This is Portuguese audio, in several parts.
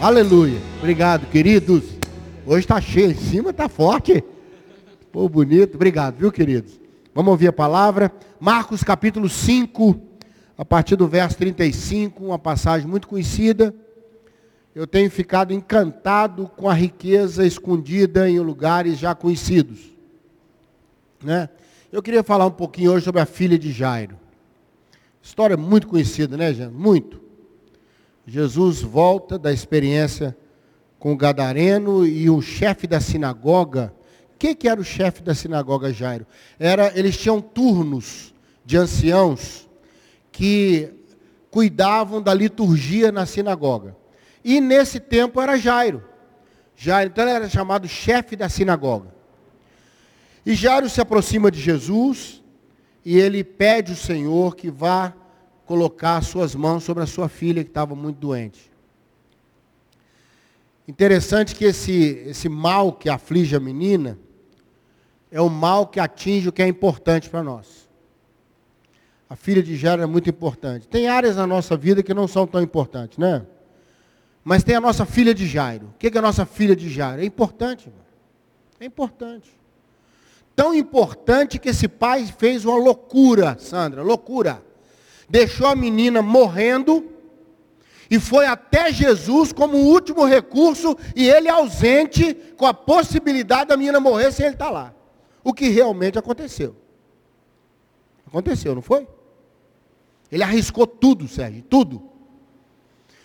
Aleluia. Obrigado, queridos. Hoje está cheio, em cima está forte. Pô, bonito. Obrigado, viu, queridos? Vamos ouvir a palavra. Marcos capítulo 5, a partir do verso 35, uma passagem muito conhecida. Eu tenho ficado encantado com a riqueza escondida em lugares já conhecidos. Né? Eu queria falar um pouquinho hoje sobre a filha de Jairo. História muito conhecida, né, gente? Muito. Jesus volta da experiência com o Gadareno e o chefe da sinagoga. O que, era o chefe da sinagoga Jairo? Era, eles tinham turnos de anciãos que cuidavam da liturgia na sinagoga. E nesse tempo era Jairo. Jairo, então era chamado chefe da sinagoga. E Jairo se aproxima de Jesus e ele pede ao Senhor que vá colocar suas mãos sobre a sua filha que estava muito doente. Interessante que esse, esse mal que aflige a menina é o mal que atinge o que é importante para nós. A filha de Jairo é muito importante. Tem áreas na nossa vida que não são tão importantes, né? Mas tem a nossa filha de Jairo. O que é a nossa filha de Jairo? É importante, irmão. É importante. Tão importante que esse pai fez uma loucura, Sandra, loucura deixou a menina morrendo e foi até Jesus como último recurso e ele ausente com a possibilidade da menina morrer sem ele estar lá. O que realmente aconteceu. Aconteceu, não foi? Ele arriscou tudo, Sérgio, tudo.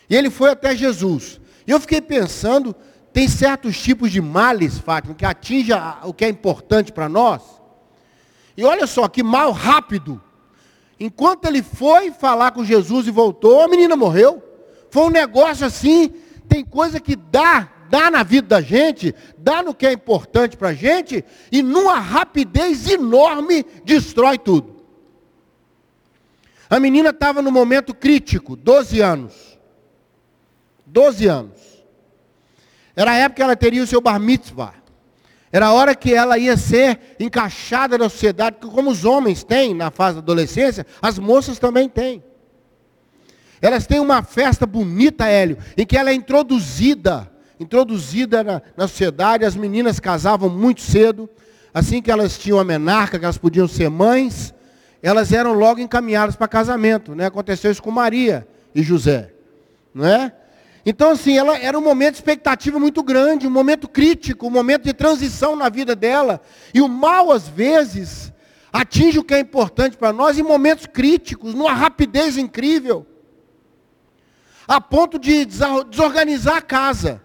E ele foi até Jesus. E eu fiquei pensando, tem certos tipos de males, Fátima, que atingem o que é importante para nós. E olha só, que mal rápido. Enquanto ele foi falar com Jesus e voltou, a menina morreu. Foi um negócio assim, tem coisa que dá, dá na vida da gente, dá no que é importante para a gente, e numa rapidez enorme destrói tudo. A menina estava no momento crítico, 12 anos. 12 anos. Era a época que ela teria o seu bar mitzvah. Era a hora que ela ia ser encaixada na sociedade, como os homens têm na fase da adolescência, as moças também têm. Elas têm uma festa bonita, Hélio, em que ela é introduzida, introduzida na, na sociedade, as meninas casavam muito cedo, assim que elas tinham a menarca, que elas podiam ser mães, elas eram logo encaminhadas para casamento. Né? Aconteceu isso com Maria e José. Não é? Então, assim, ela era um momento de expectativa muito grande, um momento crítico, um momento de transição na vida dela. E o mal, às vezes, atinge o que é importante para nós em momentos críticos, numa rapidez incrível. A ponto de desorganizar a casa.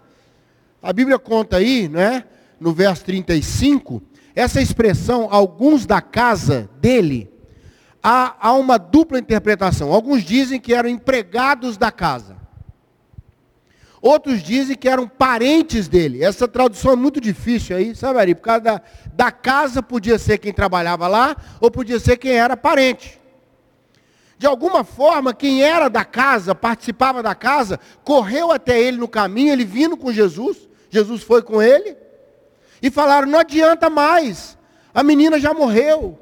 A Bíblia conta aí, né, no verso 35, essa expressão, alguns da casa dele, há, há uma dupla interpretação. Alguns dizem que eram empregados da casa. Outros dizem que eram parentes dele. Essa tradução é muito difícil aí, sabe, Ari? Por causa da, da casa, podia ser quem trabalhava lá, ou podia ser quem era parente. De alguma forma, quem era da casa, participava da casa, correu até ele no caminho, ele vindo com Jesus, Jesus foi com ele, e falaram: não adianta mais, a menina já morreu.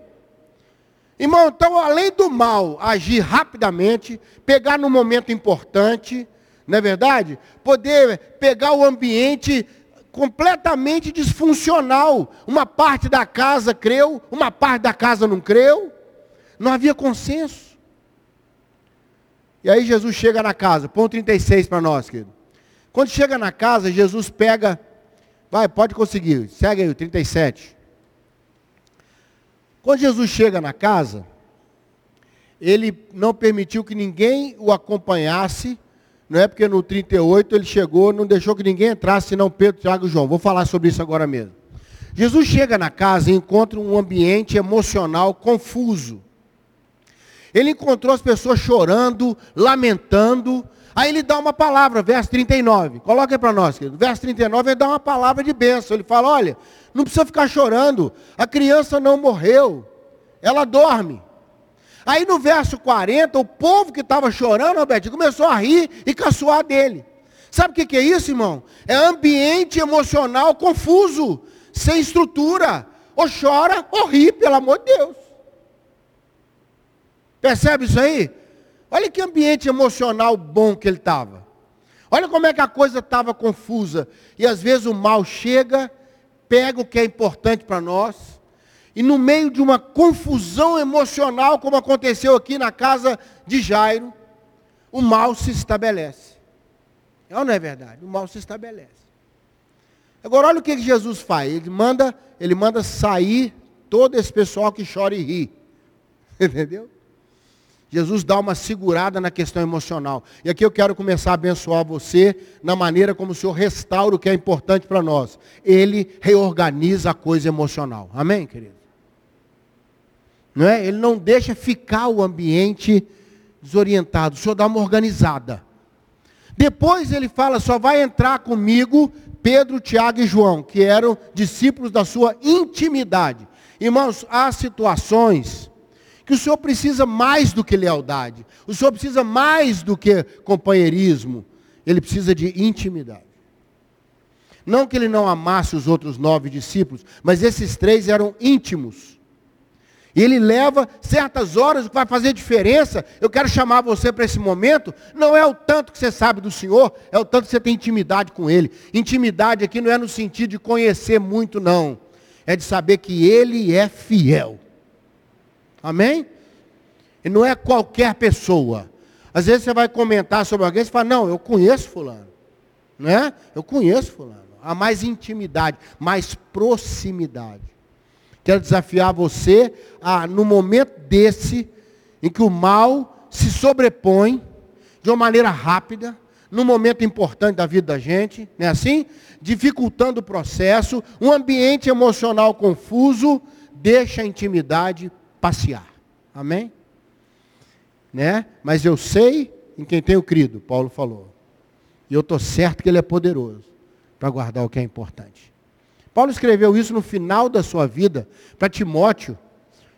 Irmão, então, além do mal agir rapidamente, pegar no momento importante, não é verdade? Poder pegar o ambiente completamente disfuncional. Uma parte da casa creu, uma parte da casa não creu. Não havia consenso. E aí Jesus chega na casa, ponto 36 para nós, querido. Quando chega na casa, Jesus pega, vai, pode conseguir, segue aí o 37. Quando Jesus chega na casa, ele não permitiu que ninguém o acompanhasse não é porque no 38 ele chegou, não deixou que ninguém entrasse, senão Pedro, Tiago e João. Vou falar sobre isso agora mesmo. Jesus chega na casa e encontra um ambiente emocional confuso. Ele encontrou as pessoas chorando, lamentando. Aí ele dá uma palavra, verso 39. Coloca aí para nós, querido. Verso 39, ele dá uma palavra de bênção. Ele fala: olha, não precisa ficar chorando. A criança não morreu. Ela dorme. Aí no verso 40, o povo que estava chorando, Roberto, começou a rir e caçoar dele. Sabe o que, que é isso, irmão? É ambiente emocional confuso, sem estrutura. Ou chora ou ri, pelo amor de Deus. Percebe isso aí? Olha que ambiente emocional bom que ele estava. Olha como é que a coisa estava confusa. E às vezes o mal chega, pega o que é importante para nós, e no meio de uma confusão emocional, como aconteceu aqui na casa de Jairo, o mal se estabelece. É ou não é verdade? O mal se estabelece. Agora olha o que Jesus faz. Ele manda, ele manda sair todo esse pessoal que chora e ri. Entendeu? Jesus dá uma segurada na questão emocional. E aqui eu quero começar a abençoar você na maneira como o Senhor restaura o que é importante para nós. Ele reorganiza a coisa emocional. Amém, querido? Não é? Ele não deixa ficar o ambiente desorientado. O Senhor dá uma organizada. Depois ele fala, só vai entrar comigo Pedro, Tiago e João, que eram discípulos da sua intimidade. Irmãos, há situações que o Senhor precisa mais do que lealdade. O Senhor precisa mais do que companheirismo. Ele precisa de intimidade. Não que ele não amasse os outros nove discípulos, mas esses três eram íntimos. E ele leva certas horas, que vai fazer diferença, eu quero chamar você para esse momento, não é o tanto que você sabe do Senhor, é o tanto que você tem intimidade com Ele. Intimidade aqui não é no sentido de conhecer muito, não. É de saber que Ele é fiel. Amém? E não é qualquer pessoa. Às vezes você vai comentar sobre alguém e fala, não, eu conheço fulano. Né? Eu conheço fulano. Há mais intimidade, mais proximidade. Quero desafiar você a, no momento desse, em que o mal se sobrepõe de uma maneira rápida, num momento importante da vida da gente, não é assim? Dificultando o processo, um ambiente emocional confuso, deixa a intimidade passear. Amém? Né? Mas eu sei em quem tenho crido, Paulo falou. E eu estou certo que ele é poderoso para guardar o que é importante. Paulo escreveu isso no final da sua vida para Timóteo,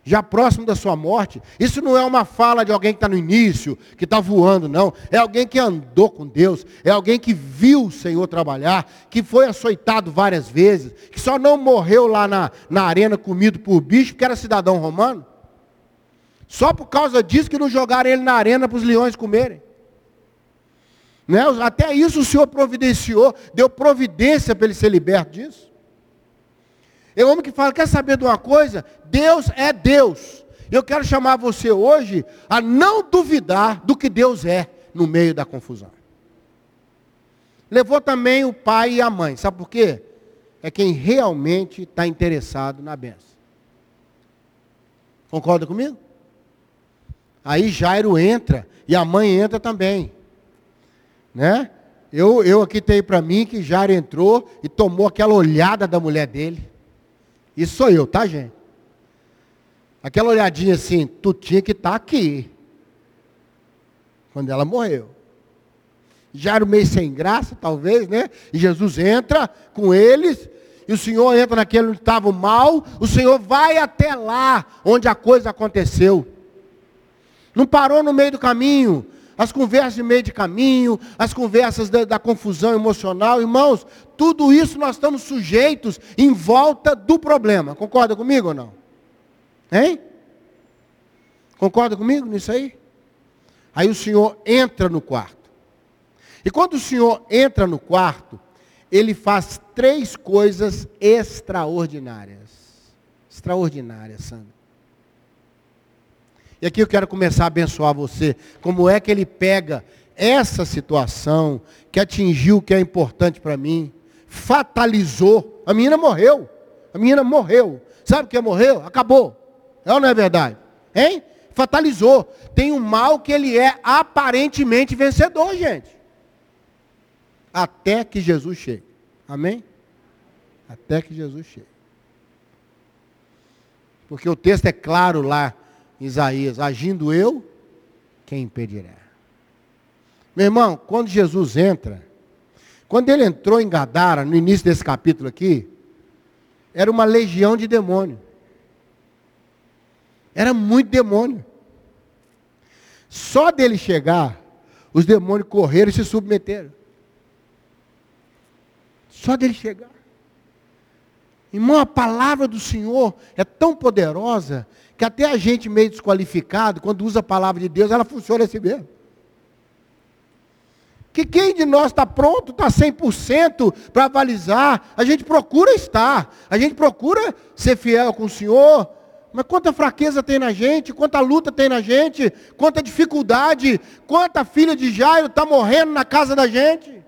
já próximo da sua morte. Isso não é uma fala de alguém que está no início, que está voando, não. É alguém que andou com Deus, é alguém que viu o Senhor trabalhar, que foi açoitado várias vezes, que só não morreu lá na, na arena comido por bicho, porque era cidadão romano. Só por causa disso que não jogaram ele na arena para os leões comerem. Né? Até isso o Senhor providenciou, deu providência para ele ser liberto disso. É o homem que fala, quer saber de uma coisa? Deus é Deus. Eu quero chamar você hoje a não duvidar do que Deus é no meio da confusão. Levou também o pai e a mãe. Sabe por quê? É quem realmente está interessado na benção. Concorda comigo? Aí Jairo entra e a mãe entra também. Né? Eu, eu aqui tenho para mim que Jairo entrou e tomou aquela olhada da mulher dele. Isso sou eu, tá, gente? Aquela olhadinha assim, tu tinha que estar tá aqui. Quando ela morreu. Jairo meio sem graça, talvez, né? E Jesus entra com eles, e o Senhor entra naquele onde estava o mal, o Senhor vai até lá onde a coisa aconteceu. Não parou no meio do caminho. As conversas de meio de caminho, as conversas da, da, confusão emocional, irmãos, tudo isso nós estamos sujeitos em volta do problema. Concorda comigo ou não? Hein? Concorda comigo nisso aí? Aí o Senhor entra no quarto. E quando o Senhor entra no quarto, ele faz três coisas extraordinárias. Extraordinárias, Sandra. E aqui eu quero começar a abençoar você. Como é que ele pega essa situação que atingiu o que é importante para mim, fatalizou. A menina morreu. A menina morreu. Sabe o que é morreu? Acabou. É ou não é verdade? Hein? Fatalizou. Tem um mal que ele é aparentemente vencedor, gente. Até que Jesus chegue. Amém? Até que Jesus chegue. Porque o texto é claro lá Isaías, agindo eu, quem impedirá? Meu irmão, quando Jesus entra, quando ele entrou em Gadara, no início desse capítulo aqui, era uma legião de demônio. Era muito demônio. Só dele chegar, os demônios correram e se submeteram. Só dele chegar. Irmão, a palavra do Senhor é tão poderosa que até a gente meio desqualificado, quando usa a palavra de Deus, ela funciona assim mesmo. Que quem de nós está pronto, está 100% para avalizar? A gente procura estar, a gente procura ser fiel com o Senhor, mas quanta fraqueza tem na gente, quanta luta tem na gente, quanta dificuldade, quanta filha de Jairo está morrendo na casa da gente.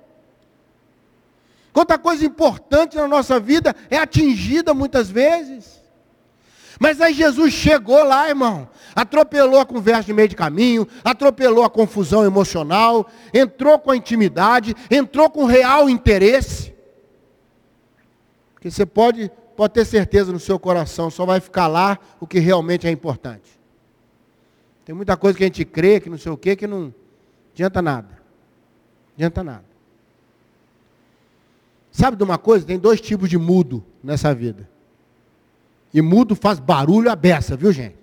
Quanta coisa importante na nossa vida é atingida muitas vezes. Mas aí Jesus chegou lá, irmão, atropelou a conversa de meio de caminho, atropelou a confusão emocional, entrou com a intimidade, entrou com real interesse. Porque você pode, pode ter certeza no seu coração, só vai ficar lá o que realmente é importante. Tem muita coisa que a gente crê, que não sei o quê, que não adianta nada. Adianta nada. Sabe de uma coisa? Tem dois tipos de mudo nessa vida. E mudo faz barulho a beça, viu gente?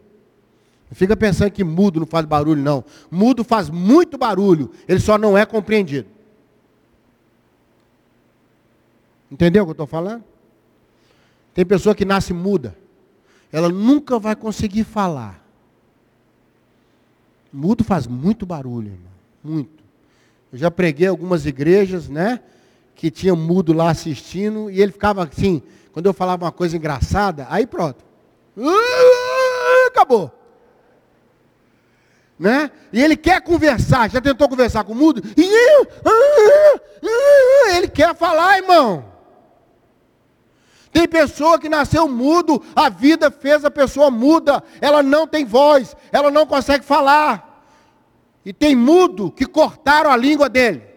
Não fica pensando que mudo não faz barulho, não. Mudo faz muito barulho, ele só não é compreendido. Entendeu o que eu estou falando? Tem pessoa que nasce muda. Ela nunca vai conseguir falar. Mudo faz muito barulho, irmão. Muito. Eu já preguei algumas igrejas, né? Que tinha mudo lá assistindo, e ele ficava assim, quando eu falava uma coisa engraçada, aí pronto. Acabou. Né? E ele quer conversar, já tentou conversar com o mudo? Ele quer falar, irmão. Tem pessoa que nasceu mudo, a vida fez a pessoa muda, ela não tem voz, ela não consegue falar. E tem mudo que cortaram a língua dele.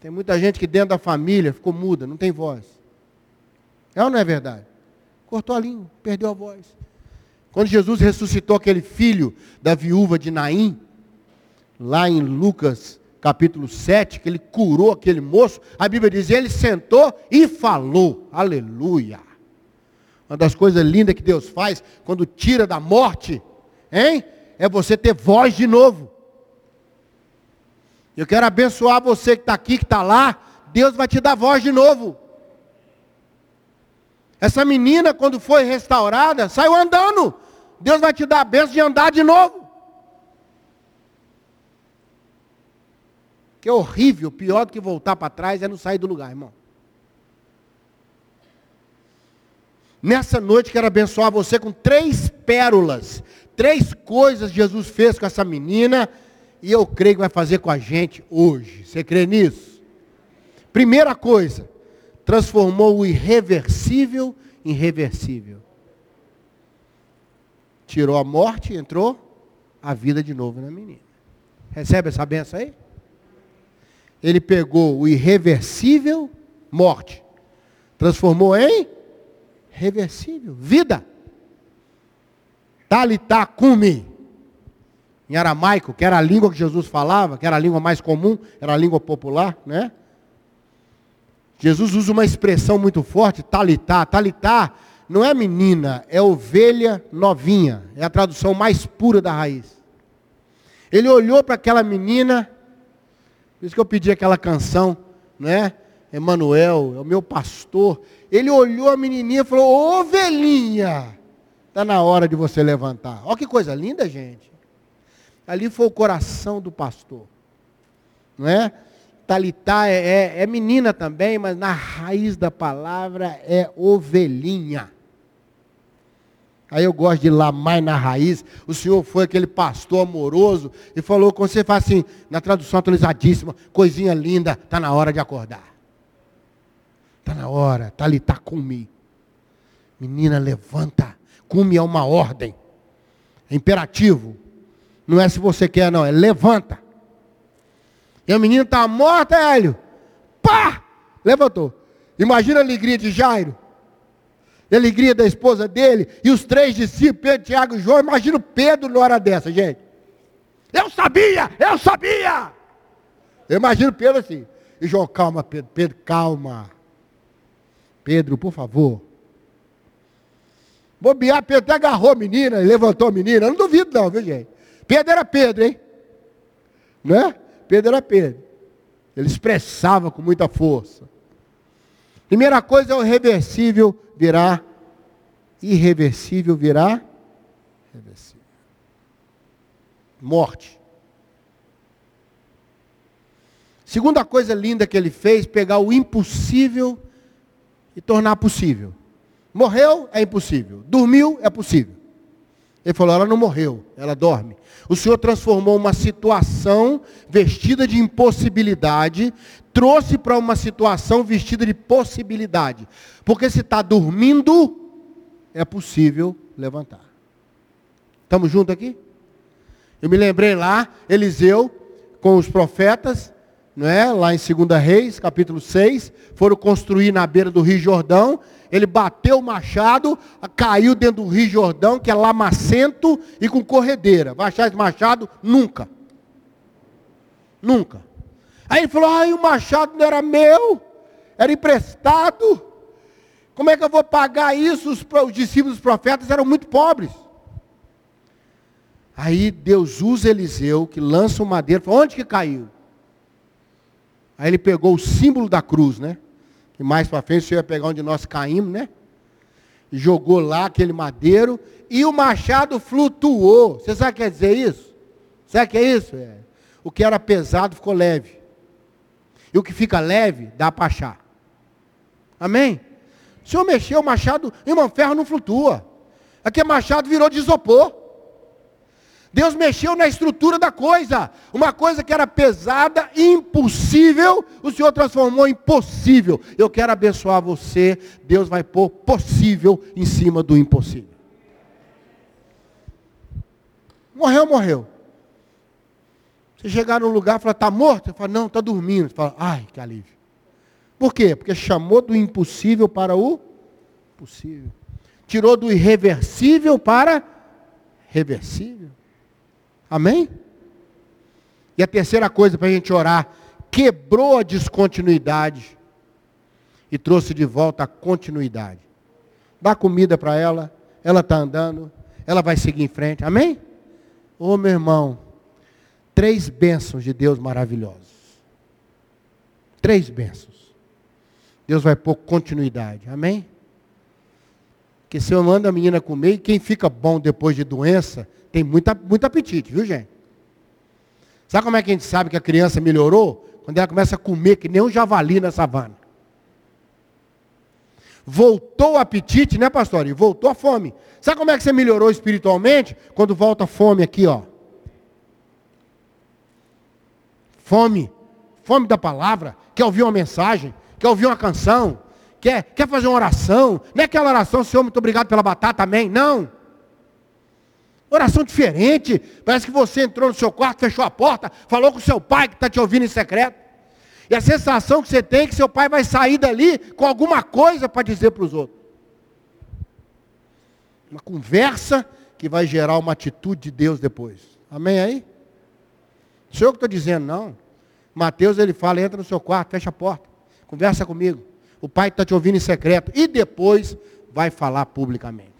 Tem muita gente que dentro da família ficou muda, não tem voz. É ou não é verdade? Cortou a língua, perdeu a voz. Quando Jesus ressuscitou aquele filho da viúva de Naim, lá em Lucas capítulo 7, que ele curou aquele moço, a Bíblia diz, ele sentou e falou. Aleluia. Uma das coisas lindas que Deus faz quando tira da morte, hein? É você ter voz de novo. Eu quero abençoar você que está aqui, que está lá. Deus vai te dar voz de novo. Essa menina, quando foi restaurada, saiu andando. Deus vai te dar a benção de andar de novo. Que horrível, pior do que voltar para trás é não sair do lugar, irmão. Nessa noite quero abençoar você com três pérolas, três coisas Jesus fez com essa menina e eu creio que vai fazer com a gente hoje. Você crê nisso? Primeira coisa, transformou o irreversível em reversível. Tirou a morte e entrou a vida de novo na menina. Recebe essa benção aí? Ele pegou o irreversível, morte, transformou em reversível, vida. Talitá cumi em aramaico, que era a língua que Jesus falava, que era a língua mais comum, era a língua popular, né? Jesus usa uma expressão muito forte, talitá. Talitá não é menina, é ovelha novinha. É a tradução mais pura da raiz. Ele olhou para aquela menina, por isso que eu pedi aquela canção, né? Emanuel, é o meu pastor. Ele olhou a menininha e falou: Ovelhinha, está na hora de você levantar. Olha que coisa linda, gente. Ali foi o coração do pastor. Não é? Talitá é, é, é menina também, mas na raiz da palavra é ovelhinha. Aí eu gosto de ir lá mais na raiz. O senhor foi aquele pastor amoroso e falou, quando você faz assim, na tradução atualizadíssima, coisinha linda, está na hora de acordar. Está na hora, Talitá cumi. Menina, levanta. Cume é uma ordem. É imperativo. Não é se você quer, não, é levanta. E a menina está morta, Hélio. Pá! Levantou. Imagina a alegria de Jairo. A alegria da esposa dele. E os três discípulos, Pedro, Tiago e João. Imagina o Pedro na hora dessa, gente. Eu sabia! Eu sabia! Eu imagino Pedro assim. E João, calma, Pedro. Pedro, calma. Pedro, por favor. Bobear, Pedro até agarrou a menina e levantou a menina. Eu não duvido não, viu gente? Pedro era Pedro, hein? Não é? Pedro era Pedro. Ele expressava com muita força. Primeira coisa é o reversível virá irreversível virá reversível. Morte. Segunda coisa linda que ele fez, pegar o impossível e tornar possível. Morreu é impossível. Dormiu é possível. Ele falou: ela não morreu, ela dorme. O Senhor transformou uma situação vestida de impossibilidade, trouxe para uma situação vestida de possibilidade. Porque se está dormindo, é possível levantar. Estamos juntos aqui? Eu me lembrei lá, Eliseu, com os profetas, não é? lá em 2 Reis, capítulo 6, foram construir na beira do Rio Jordão, ele bateu o machado, caiu dentro do Rio Jordão, que é lamacento e com corredeira. Vai achar esse machado? Nunca. Nunca. Aí ele falou, ai, o machado não era meu, era emprestado. Como é que eu vou pagar isso? Os, os discípulos dos profetas eram muito pobres. Aí Deus usa Eliseu, que lança o madeiro, fala, onde que caiu? Aí ele pegou o símbolo da cruz, né? E mais para frente você ia pegar onde nós caímos, né? Jogou lá aquele madeiro e o machado flutuou. Você sabe o que quer dizer isso? Sabe o que é isso? É. O que era pesado ficou leve. E o que fica leve, dá para achar. Amém? O senhor mexeu o machado, irmão, ferro não flutua. Aquele machado virou de isopor. Deus mexeu na estrutura da coisa. Uma coisa que era pesada, impossível, o Senhor transformou em possível. Eu quero abençoar você. Deus vai pôr possível em cima do impossível. Morreu, morreu. Você chegar num lugar e falar, está morto? Você fala, não, está dormindo. Você fala, ai, que alívio. Por quê? Porque chamou do impossível para o possível. Tirou do irreversível para reversível. Amém? E a terceira coisa para a gente orar, quebrou a descontinuidade e trouxe de volta a continuidade. Dá comida para ela, ela está andando, ela vai seguir em frente. Amém? Ô meu irmão, três bênçãos de Deus maravilhosos. Três bênçãos. Deus vai pôr continuidade. Amém? Porque se eu mando a menina comer, quem fica bom depois de doença, tem muita, muito apetite, viu gente? Sabe como é que a gente sabe que a criança melhorou? Quando ela começa a comer que nem um javali na savana. Voltou o apetite, né, pastor? E voltou a fome. Sabe como é que você melhorou espiritualmente? Quando volta a fome aqui, ó. Fome. Fome da palavra. Quer ouvir uma mensagem? Quer ouvir uma canção? Quer, quer fazer uma oração? Não é aquela oração, Senhor, muito obrigado pela batata, amém? Não. Oração diferente. Parece que você entrou no seu quarto, fechou a porta, falou com seu pai que está te ouvindo em secreto. E a sensação que você tem é que seu pai vai sair dali com alguma coisa para dizer para os outros. Uma conversa que vai gerar uma atitude de Deus depois. Amém aí? Sou eu que estou dizendo, não. Mateus ele fala, entra no seu quarto, fecha a porta, conversa comigo. O pai está te ouvindo em secreto. E depois vai falar publicamente.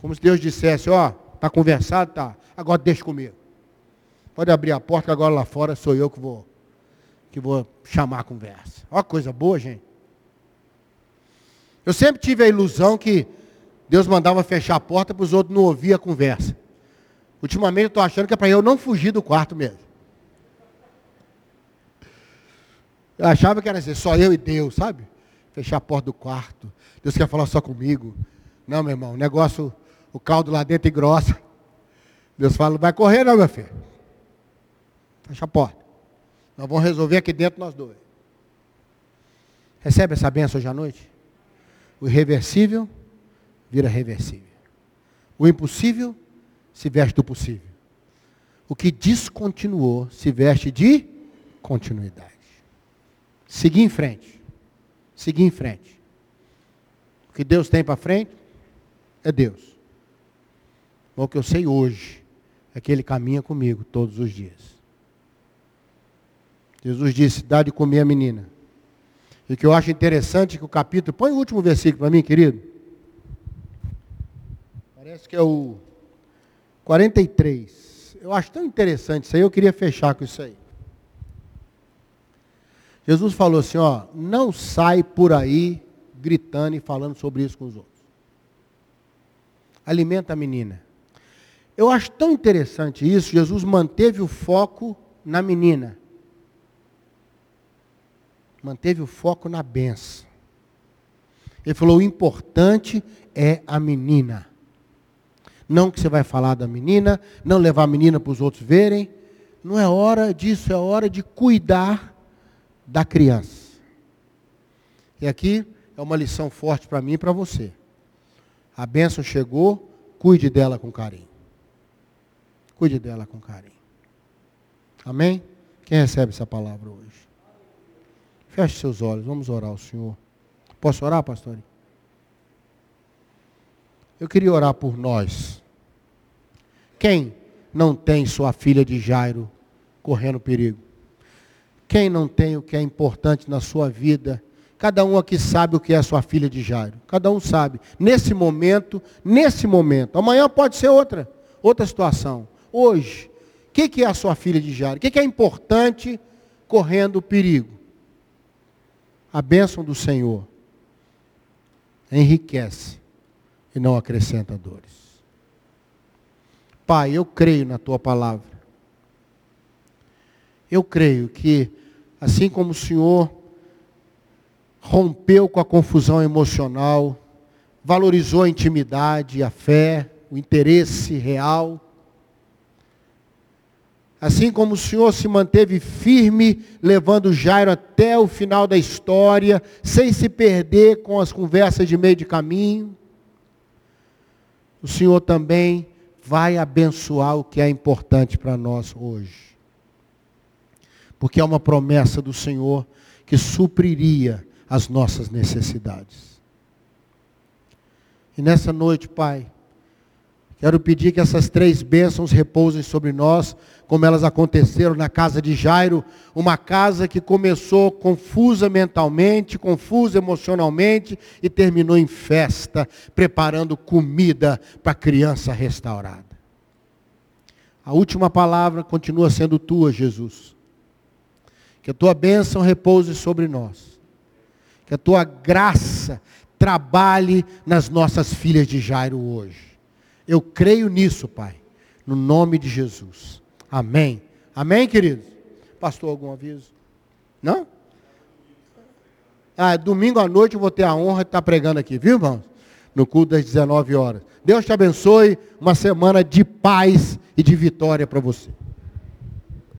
Como se Deus dissesse, ó, está conversado, tá. Agora deixa comigo. Pode abrir a porta, agora lá fora sou eu que vou, que vou chamar a conversa. Ó, coisa boa, gente. Eu sempre tive a ilusão que Deus mandava fechar a porta para os outros não ouvir a conversa. Ultimamente eu estou achando que é para eu não fugir do quarto mesmo. Eu achava que era assim, só eu e Deus, sabe? Fechar a porta do quarto. Deus quer falar só comigo. Não, meu irmão, o negócio o caldo lá dentro grossa. Deus fala, vai correr não, meu filho. Fecha a porta. Nós vamos resolver aqui dentro nós dois. Recebe essa benção hoje à noite? O irreversível vira reversível. O impossível se veste do possível. O que descontinuou se veste de continuidade. Seguir em frente. Seguir em frente. O que Deus tem para frente é Deus. O que eu sei hoje é que ele caminha comigo todos os dias. Jesus disse: dá de comer a menina. E que eu acho interessante é que o capítulo. Põe o último versículo para mim, querido. Parece que é o 43. Eu acho tão interessante isso aí, eu queria fechar com isso aí. Jesus falou assim: ó, não sai por aí gritando e falando sobre isso com os outros. Alimenta a menina. Eu acho tão interessante isso. Jesus manteve o foco na menina. Manteve o foco na benção. Ele falou: o importante é a menina. Não que você vai falar da menina, não levar a menina para os outros verem. Não é hora disso, é hora de cuidar da criança. E aqui é uma lição forte para mim e para você. A bênção chegou, cuide dela com carinho. Cuide dela com carinho. Amém? Quem recebe essa palavra hoje? Feche seus olhos, vamos orar ao Senhor. Posso orar, pastor? Eu queria orar por nós. Quem não tem sua filha de Jairo correndo perigo? Quem não tem o que é importante na sua vida? Cada um aqui sabe o que é sua filha de Jairo. Cada um sabe. Nesse momento, nesse momento. Amanhã pode ser outra, outra situação. Hoje, o que, que, é a sua filha de Jairo? O que, que é importante correndo perigo? A bênção do Senhor enriquece e não acrescenta dores. Pai, eu creio na tua palavra. Eu creio que, assim como o Senhor rompeu com a confusão emocional, valorizou a intimidade, a fé, o interesse real, Assim como o Senhor se manteve firme, levando Jairo até o final da história, sem se perder com as conversas de meio de caminho, o Senhor também vai abençoar o que é importante para nós hoje. Porque é uma promessa do Senhor que supriria as nossas necessidades. E nessa noite, Pai, quero pedir que essas três bênçãos repousem sobre nós, como elas aconteceram na casa de Jairo, uma casa que começou confusa mentalmente, confusa emocionalmente e terminou em festa, preparando comida para a criança restaurada. A última palavra continua sendo tua, Jesus. Que a tua bênção repouse sobre nós. Que a tua graça trabalhe nas nossas filhas de Jairo hoje. Eu creio nisso, Pai, no nome de Jesus. Amém. Amém, queridos? Pastor, algum aviso? Não? Ah, domingo à noite eu vou ter a honra de estar pregando aqui, viu, irmãos? No culto das 19 horas. Deus te abençoe. Uma semana de paz e de vitória para você.